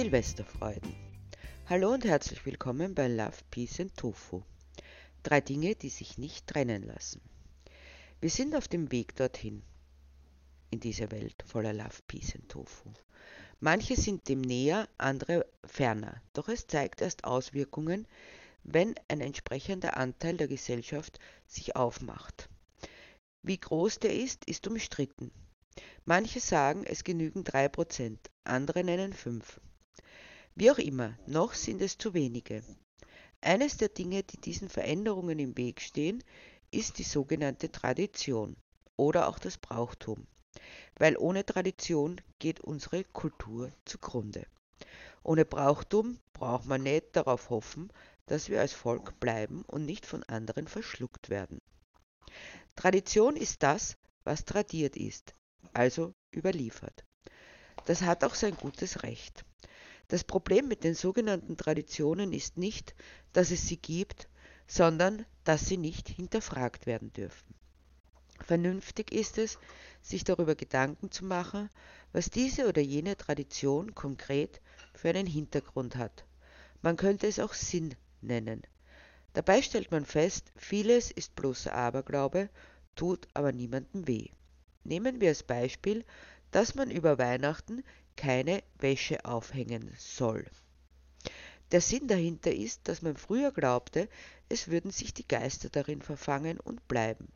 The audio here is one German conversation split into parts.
Silvesterfreuden. Hallo und herzlich willkommen bei Love, Peace and Tofu. Drei Dinge, die sich nicht trennen lassen. Wir sind auf dem Weg dorthin, in diese Welt voller Love, Peace and Tofu. Manche sind dem näher, andere ferner, doch es zeigt erst Auswirkungen, wenn ein entsprechender Anteil der Gesellschaft sich aufmacht. Wie groß der ist, ist umstritten. Manche sagen, es genügen drei Prozent, andere nennen fünf. Wie auch immer, noch sind es zu wenige. Eines der Dinge, die diesen Veränderungen im Weg stehen, ist die sogenannte Tradition oder auch das Brauchtum, weil ohne Tradition geht unsere Kultur zugrunde. Ohne Brauchtum braucht man nicht darauf hoffen, dass wir als Volk bleiben und nicht von anderen verschluckt werden. Tradition ist das, was tradiert ist, also überliefert. Das hat auch sein gutes Recht. Das Problem mit den sogenannten Traditionen ist nicht, dass es sie gibt, sondern dass sie nicht hinterfragt werden dürfen. Vernünftig ist es, sich darüber Gedanken zu machen, was diese oder jene Tradition konkret für einen Hintergrund hat. Man könnte es auch Sinn nennen. Dabei stellt man fest, vieles ist bloßer Aberglaube, tut aber niemandem weh. Nehmen wir als Beispiel, dass man über Weihnachten keine Wäsche aufhängen soll. Der Sinn dahinter ist, dass man früher glaubte, es würden sich die Geister darin verfangen und bleiben.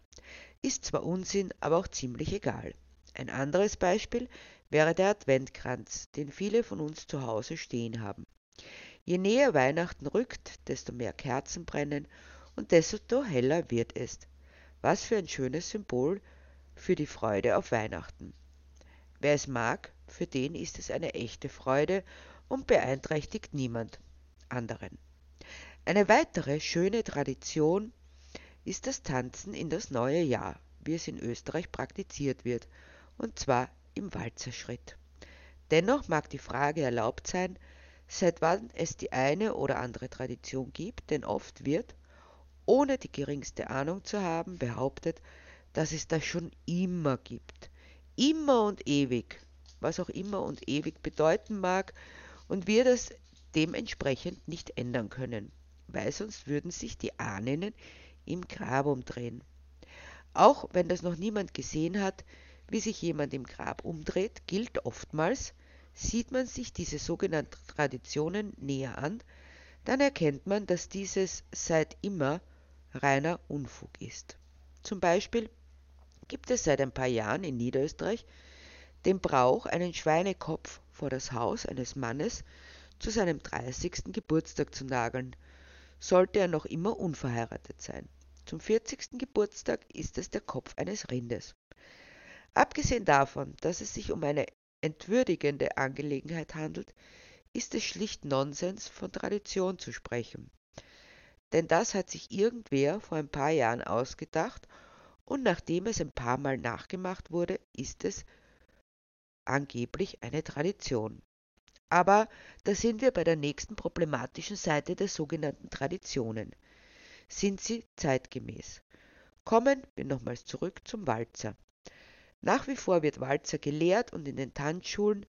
Ist zwar Unsinn, aber auch ziemlich egal. Ein anderes Beispiel wäre der Adventkranz, den viele von uns zu Hause stehen haben. Je näher Weihnachten rückt, desto mehr Kerzen brennen und desto heller wird es. Was für ein schönes Symbol für die Freude auf Weihnachten. Wer es mag, für den ist es eine echte Freude und beeinträchtigt niemand anderen. Eine weitere schöne Tradition ist das Tanzen in das neue Jahr, wie es in Österreich praktiziert wird, und zwar im Walzerschritt. Dennoch mag die Frage erlaubt sein, seit wann es die eine oder andere Tradition gibt, denn oft wird, ohne die geringste Ahnung zu haben, behauptet, dass es das schon immer gibt. Immer und ewig was auch immer und ewig bedeuten mag, und wir das dementsprechend nicht ändern können, weil sonst würden sich die Ahnen im Grab umdrehen. Auch wenn das noch niemand gesehen hat, wie sich jemand im Grab umdreht, gilt oftmals, sieht man sich diese sogenannten Traditionen näher an, dann erkennt man, dass dieses seit immer reiner Unfug ist. Zum Beispiel gibt es seit ein paar Jahren in Niederösterreich den Brauch, einen Schweinekopf vor das Haus eines Mannes zu seinem 30. Geburtstag zu nageln, sollte er noch immer unverheiratet sein. Zum 40. Geburtstag ist es der Kopf eines Rindes. Abgesehen davon, dass es sich um eine entwürdigende Angelegenheit handelt, ist es schlicht Nonsens, von Tradition zu sprechen. Denn das hat sich irgendwer vor ein paar Jahren ausgedacht und nachdem es ein paar Mal nachgemacht wurde, ist es angeblich eine Tradition. Aber da sind wir bei der nächsten problematischen Seite der sogenannten Traditionen. Sind sie zeitgemäß? Kommen wir nochmals zurück zum Walzer. Nach wie vor wird Walzer gelehrt und in den Tanzschulen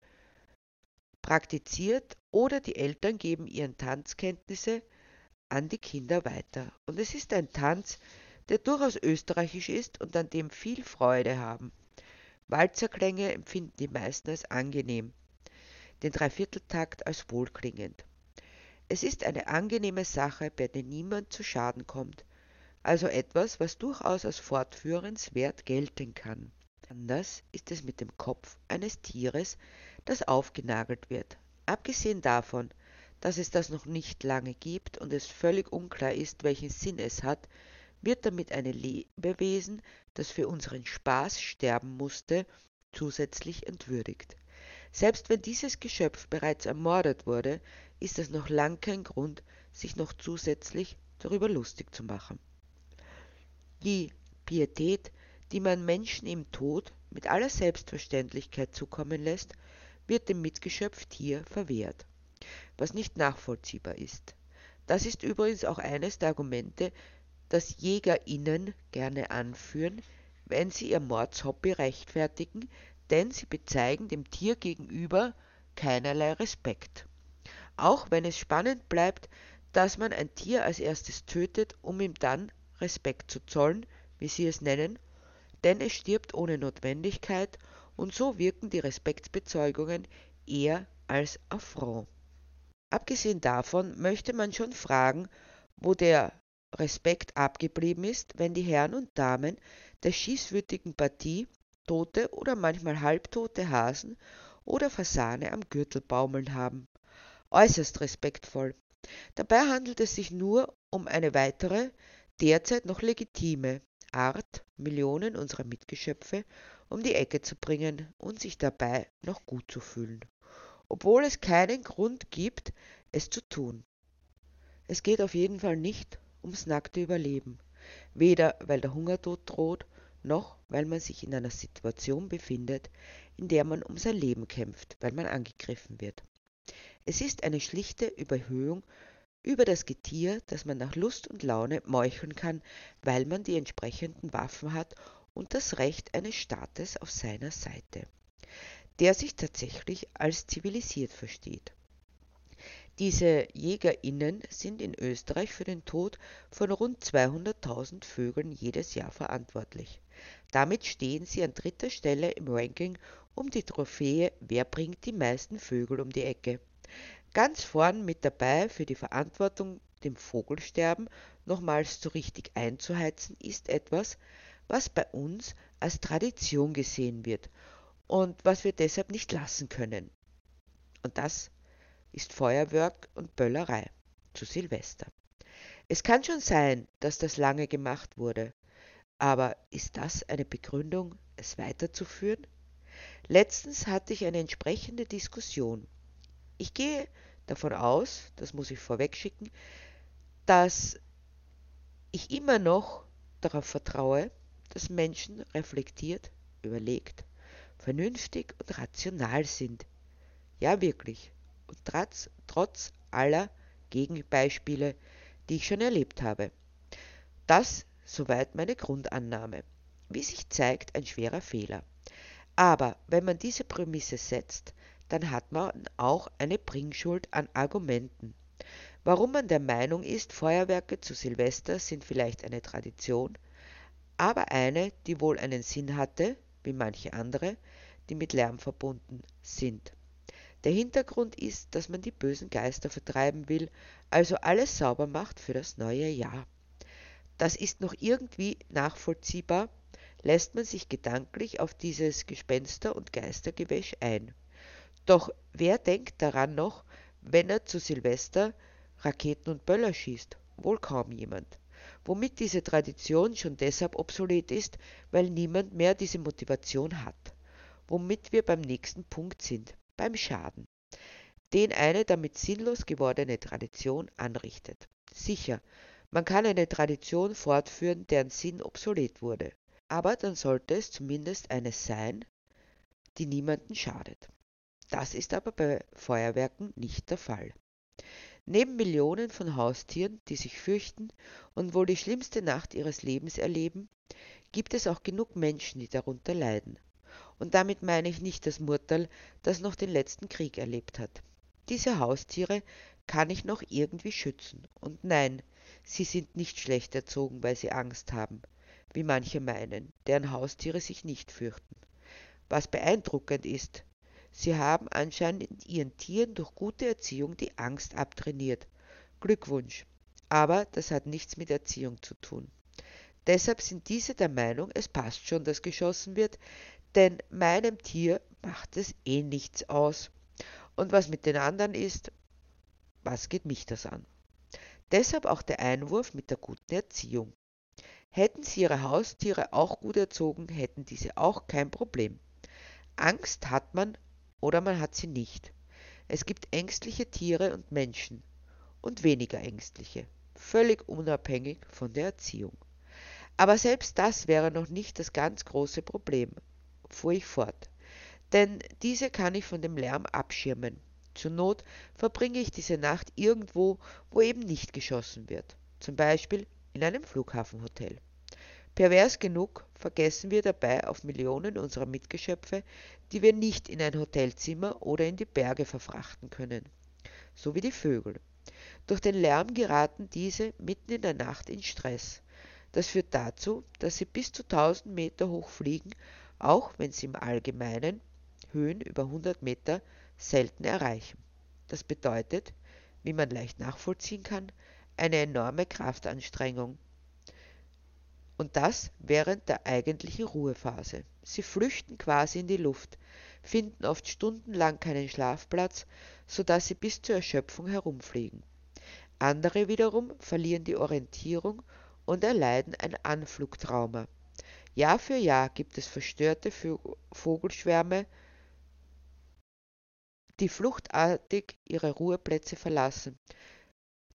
praktiziert oder die Eltern geben ihren Tanzkenntnisse an die Kinder weiter. Und es ist ein Tanz, der durchaus österreichisch ist und an dem viel Freude haben. Walzerklänge empfinden die meisten als angenehm, den Dreivierteltakt als wohlklingend. Es ist eine angenehme Sache, bei der niemand zu Schaden kommt, also etwas, was durchaus als fortführenswert gelten kann. Anders ist es mit dem Kopf eines Tieres, das aufgenagelt wird. Abgesehen davon, dass es das noch nicht lange gibt und es völlig unklar ist, welchen Sinn es hat, wird damit ein Lebewesen, das für unseren Spaß sterben musste, zusätzlich entwürdigt. Selbst wenn dieses Geschöpf bereits ermordet wurde, ist es noch lang kein Grund, sich noch zusätzlich darüber lustig zu machen. Die Pietät, die man Menschen im Tod mit aller Selbstverständlichkeit zukommen lässt, wird dem Mitgeschöpf Tier verwehrt, was nicht nachvollziehbar ist. Das ist übrigens auch eines der Argumente, das JägerInnen gerne anführen, wenn sie ihr Mordshobby rechtfertigen, denn sie bezeigen dem Tier gegenüber keinerlei Respekt. auch wenn es spannend bleibt, dass man ein Tier als erstes tötet, um ihm dann Respekt zu zollen, wie sie es nennen, denn es stirbt ohne Notwendigkeit und so wirken die Respektsbezeugungen eher als Affront. Abgesehen davon möchte man schon fragen, wo der Respekt abgeblieben ist, wenn die Herren und Damen der schießwütigen Partie tote oder manchmal halbtote Hasen oder Fasane am Gürtel baumeln haben. Äußerst respektvoll. Dabei handelt es sich nur um eine weitere, derzeit noch legitime Art, Millionen unserer Mitgeschöpfe um die Ecke zu bringen und sich dabei noch gut zu fühlen, obwohl es keinen Grund gibt, es zu tun. Es geht auf jeden Fall nicht ums nackte Überleben, weder weil der Hungertod droht, noch weil man sich in einer Situation befindet, in der man um sein Leben kämpft, weil man angegriffen wird. Es ist eine schlichte Überhöhung über das Getier, das man nach Lust und Laune meucheln kann, weil man die entsprechenden Waffen hat und das Recht eines Staates auf seiner Seite, der sich tatsächlich als zivilisiert versteht. Diese Jägerinnen sind in Österreich für den Tod von rund 200.000 Vögeln jedes Jahr verantwortlich. Damit stehen sie an dritter Stelle im Ranking um die Trophäe Wer bringt die meisten Vögel um die Ecke. Ganz vorn mit dabei für die Verantwortung, dem Vogelsterben nochmals so richtig einzuheizen, ist etwas, was bei uns als Tradition gesehen wird und was wir deshalb nicht lassen können. Und das ist Feuerwerk und Böllerei zu Silvester. Es kann schon sein, dass das lange gemacht wurde, aber ist das eine Begründung, es weiterzuführen? Letztens hatte ich eine entsprechende Diskussion. Ich gehe davon aus, das muss ich vorwegschicken, dass ich immer noch darauf vertraue, dass Menschen reflektiert, überlegt, vernünftig und rational sind. Ja, wirklich und trotz, trotz aller Gegenbeispiele, die ich schon erlebt habe. Das soweit meine Grundannahme. Wie sich zeigt, ein schwerer Fehler. Aber wenn man diese Prämisse setzt, dann hat man auch eine Bringschuld an Argumenten. Warum man der Meinung ist, Feuerwerke zu Silvester sind vielleicht eine Tradition, aber eine, die wohl einen Sinn hatte, wie manche andere, die mit Lärm verbunden sind. Der Hintergrund ist, dass man die bösen Geister vertreiben will, also alles sauber macht für das neue Jahr. Das ist noch irgendwie nachvollziehbar, lässt man sich gedanklich auf dieses Gespenster- und Geistergewäsch ein. Doch wer denkt daran noch, wenn er zu Silvester Raketen und Böller schießt? Wohl kaum jemand. Womit diese Tradition schon deshalb obsolet ist, weil niemand mehr diese Motivation hat. Womit wir beim nächsten Punkt sind beim Schaden, den eine damit sinnlos gewordene Tradition anrichtet. Sicher, man kann eine Tradition fortführen, deren Sinn obsolet wurde, aber dann sollte es zumindest eine sein, die niemanden schadet. Das ist aber bei Feuerwerken nicht der Fall. Neben Millionen von Haustieren, die sich fürchten und wohl die schlimmste Nacht ihres Lebens erleben, gibt es auch genug Menschen, die darunter leiden. Und damit meine ich nicht das Murtal, das noch den letzten Krieg erlebt hat. Diese Haustiere kann ich noch irgendwie schützen. Und nein, sie sind nicht schlecht erzogen, weil sie Angst haben, wie manche meinen, deren Haustiere sich nicht fürchten. Was beeindruckend ist, sie haben anscheinend ihren Tieren durch gute Erziehung die Angst abtrainiert. Glückwunsch. Aber das hat nichts mit Erziehung zu tun. Deshalb sind diese der Meinung, es passt schon, dass geschossen wird, denn meinem Tier macht es eh nichts aus. Und was mit den anderen ist, was geht mich das an? Deshalb auch der Einwurf mit der guten Erziehung. Hätten sie ihre Haustiere auch gut erzogen, hätten diese auch kein Problem. Angst hat man oder man hat sie nicht. Es gibt ängstliche Tiere und Menschen und weniger ängstliche, völlig unabhängig von der Erziehung. Aber selbst das wäre noch nicht das ganz große Problem fuhr ich fort. Denn diese kann ich von dem Lärm abschirmen. Zur Not verbringe ich diese Nacht irgendwo, wo eben nicht geschossen wird. Zum Beispiel in einem Flughafenhotel. Pervers genug vergessen wir dabei auf Millionen unserer Mitgeschöpfe, die wir nicht in ein Hotelzimmer oder in die Berge verfrachten können. so wie die Vögel. Durch den Lärm geraten diese mitten in der Nacht in Stress. Das führt dazu, dass sie bis zu 1000 Meter hoch fliegen, auch wenn sie im Allgemeinen Höhen über 100 Meter selten erreichen. Das bedeutet, wie man leicht nachvollziehen kann, eine enorme Kraftanstrengung. Und das während der eigentlichen Ruhephase. Sie flüchten quasi in die Luft, finden oft stundenlang keinen Schlafplatz, sodass sie bis zur Erschöpfung herumfliegen. Andere wiederum verlieren die Orientierung und erleiden ein Anflugtrauma. Jahr für Jahr gibt es verstörte Vogelschwärme, die fluchtartig ihre Ruheplätze verlassen,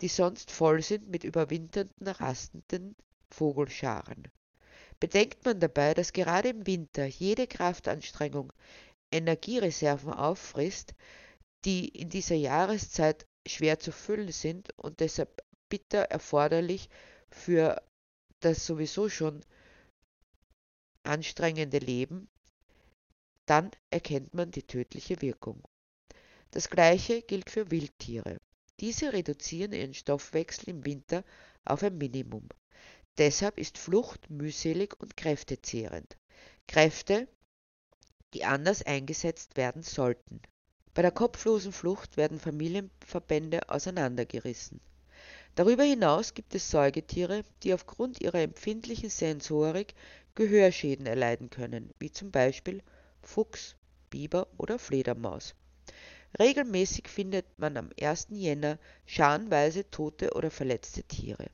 die sonst voll sind mit überwinternden, rastenden Vogelscharen. Bedenkt man dabei, dass gerade im Winter jede Kraftanstrengung Energiereserven auffrisst, die in dieser Jahreszeit schwer zu füllen sind und deshalb bitter erforderlich für das sowieso schon anstrengende Leben, dann erkennt man die tödliche Wirkung. Das gleiche gilt für Wildtiere. Diese reduzieren ihren Stoffwechsel im Winter auf ein Minimum. Deshalb ist Flucht mühselig und kräftezehrend. Kräfte, die anders eingesetzt werden sollten. Bei der kopflosen Flucht werden Familienverbände auseinandergerissen. Darüber hinaus gibt es Säugetiere, die aufgrund ihrer empfindlichen Sensorik Gehörschäden erleiden können, wie zum Beispiel Fuchs, Biber oder Fledermaus. Regelmäßig findet man am 1. Jänner scharenweise tote oder verletzte Tiere.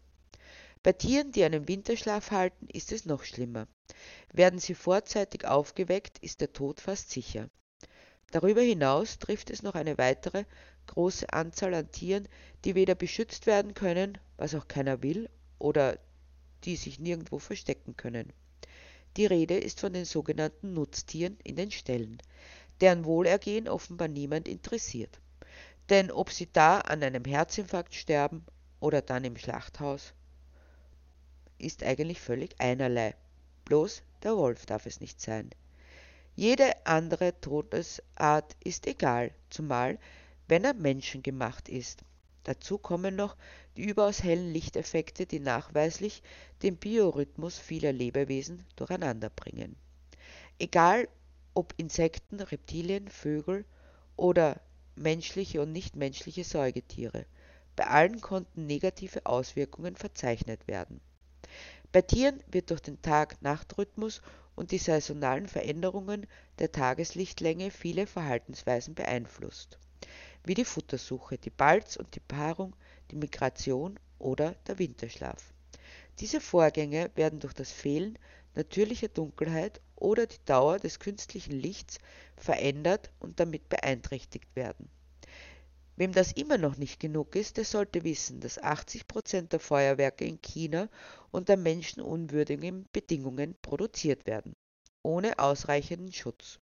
Bei Tieren, die einen Winterschlaf halten, ist es noch schlimmer. Werden sie vorzeitig aufgeweckt, ist der Tod fast sicher. Darüber hinaus trifft es noch eine weitere große Anzahl an Tieren, die weder beschützt werden können, was auch keiner will, oder die sich nirgendwo verstecken können. Die Rede ist von den sogenannten Nutztieren in den Ställen, deren Wohlergehen offenbar niemand interessiert. Denn ob sie da an einem Herzinfarkt sterben oder dann im Schlachthaus, ist eigentlich völlig einerlei. Bloß der Wolf darf es nicht sein. Jede andere Todesart ist egal, zumal wenn er menschengemacht ist. Dazu kommen noch die überaus hellen Lichteffekte, die nachweislich den Biorhythmus vieler Lebewesen durcheinanderbringen. Egal ob Insekten, Reptilien, Vögel oder menschliche und nichtmenschliche Säugetiere, bei allen konnten negative Auswirkungen verzeichnet werden. Bei Tieren wird durch den Tag-Nacht-Rhythmus und die saisonalen Veränderungen der Tageslichtlänge viele Verhaltensweisen beeinflusst, wie die Futtersuche, die Balz und die Paarung, die Migration oder der Winterschlaf. Diese Vorgänge werden durch das Fehlen natürlicher Dunkelheit oder die Dauer des künstlichen Lichts verändert und damit beeinträchtigt werden Wem das immer noch nicht genug ist, der sollte wissen, dass 80 Prozent der Feuerwerke in China unter menschenunwürdigen Bedingungen produziert werden, ohne ausreichenden Schutz,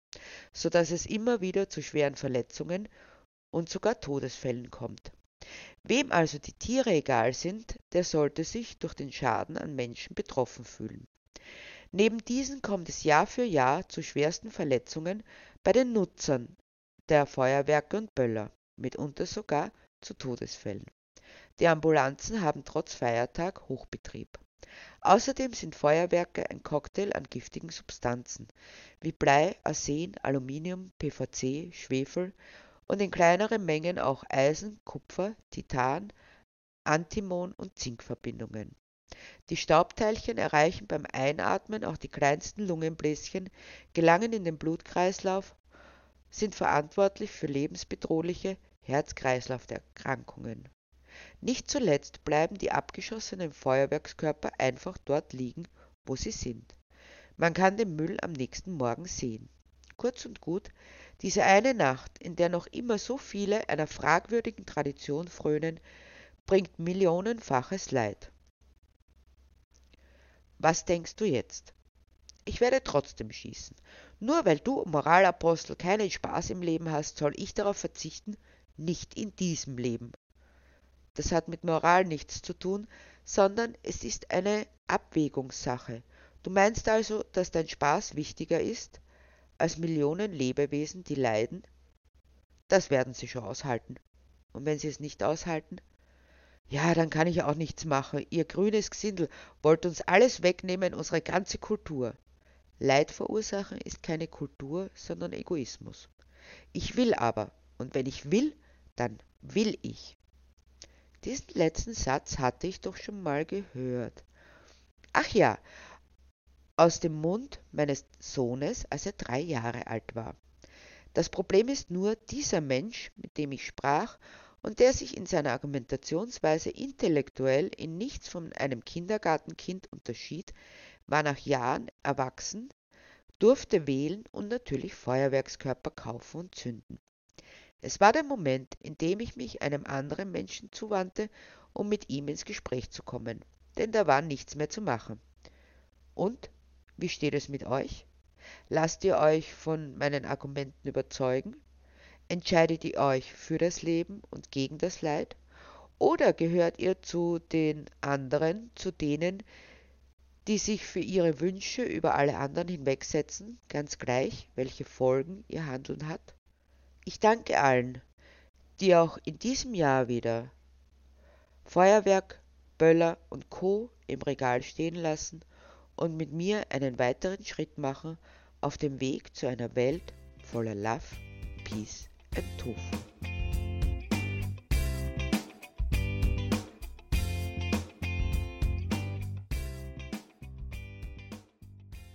so dass es immer wieder zu schweren Verletzungen und sogar Todesfällen kommt. Wem also die Tiere egal sind, der sollte sich durch den Schaden an Menschen betroffen fühlen. Neben diesen kommt es Jahr für Jahr zu schwersten Verletzungen bei den Nutzern der Feuerwerke und Böller mitunter sogar zu Todesfällen. Die Ambulanzen haben trotz Feiertag Hochbetrieb. Außerdem sind Feuerwerke ein Cocktail an giftigen Substanzen wie Blei, Arsen, Aluminium, PVC, Schwefel und in kleineren Mengen auch Eisen, Kupfer, Titan, Antimon und Zinkverbindungen. Die Staubteilchen erreichen beim Einatmen auch die kleinsten Lungenbläschen, gelangen in den Blutkreislauf, sind verantwortlich für lebensbedrohliche Herz-Kreislauf-Erkrankungen. Nicht zuletzt bleiben die abgeschossenen Feuerwerkskörper einfach dort liegen, wo sie sind. Man kann den Müll am nächsten Morgen sehen. Kurz und gut, diese eine Nacht, in der noch immer so viele einer fragwürdigen Tradition frönen, bringt millionenfaches Leid. Was denkst du jetzt? Ich werde trotzdem schießen. Nur weil du, Moralapostel, keinen Spaß im Leben hast, soll ich darauf verzichten, nicht in diesem Leben. Das hat mit Moral nichts zu tun, sondern es ist eine Abwägungssache. Du meinst also, dass dein Spaß wichtiger ist als Millionen Lebewesen, die leiden? Das werden sie schon aushalten. Und wenn Sie es nicht aushalten? Ja, dann kann ich auch nichts machen. Ihr grünes Gesindel wollt uns alles wegnehmen, unsere ganze Kultur. Leid verursachen ist keine Kultur, sondern Egoismus. Ich will aber, und wenn ich will, dann will ich. Diesen letzten Satz hatte ich doch schon mal gehört. Ach ja, aus dem Mund meines Sohnes, als er drei Jahre alt war. Das Problem ist nur, dieser Mensch, mit dem ich sprach und der sich in seiner Argumentationsweise intellektuell in nichts von einem Kindergartenkind unterschied, war nach Jahren erwachsen, durfte wählen und natürlich Feuerwerkskörper kaufen und zünden. Es war der Moment, in dem ich mich einem anderen Menschen zuwandte, um mit ihm ins Gespräch zu kommen, denn da war nichts mehr zu machen. Und wie steht es mit euch? Lasst ihr euch von meinen Argumenten überzeugen? Entscheidet ihr euch für das Leben und gegen das Leid? Oder gehört ihr zu den anderen, zu denen, die sich für ihre Wünsche über alle anderen hinwegsetzen, ganz gleich, welche Folgen ihr Handeln hat? Ich danke allen, die auch in diesem Jahr wieder Feuerwerk, Böller und Co. im Regal stehen lassen und mit mir einen weiteren Schritt machen auf dem Weg zu einer Welt voller Love, Peace and Tofu.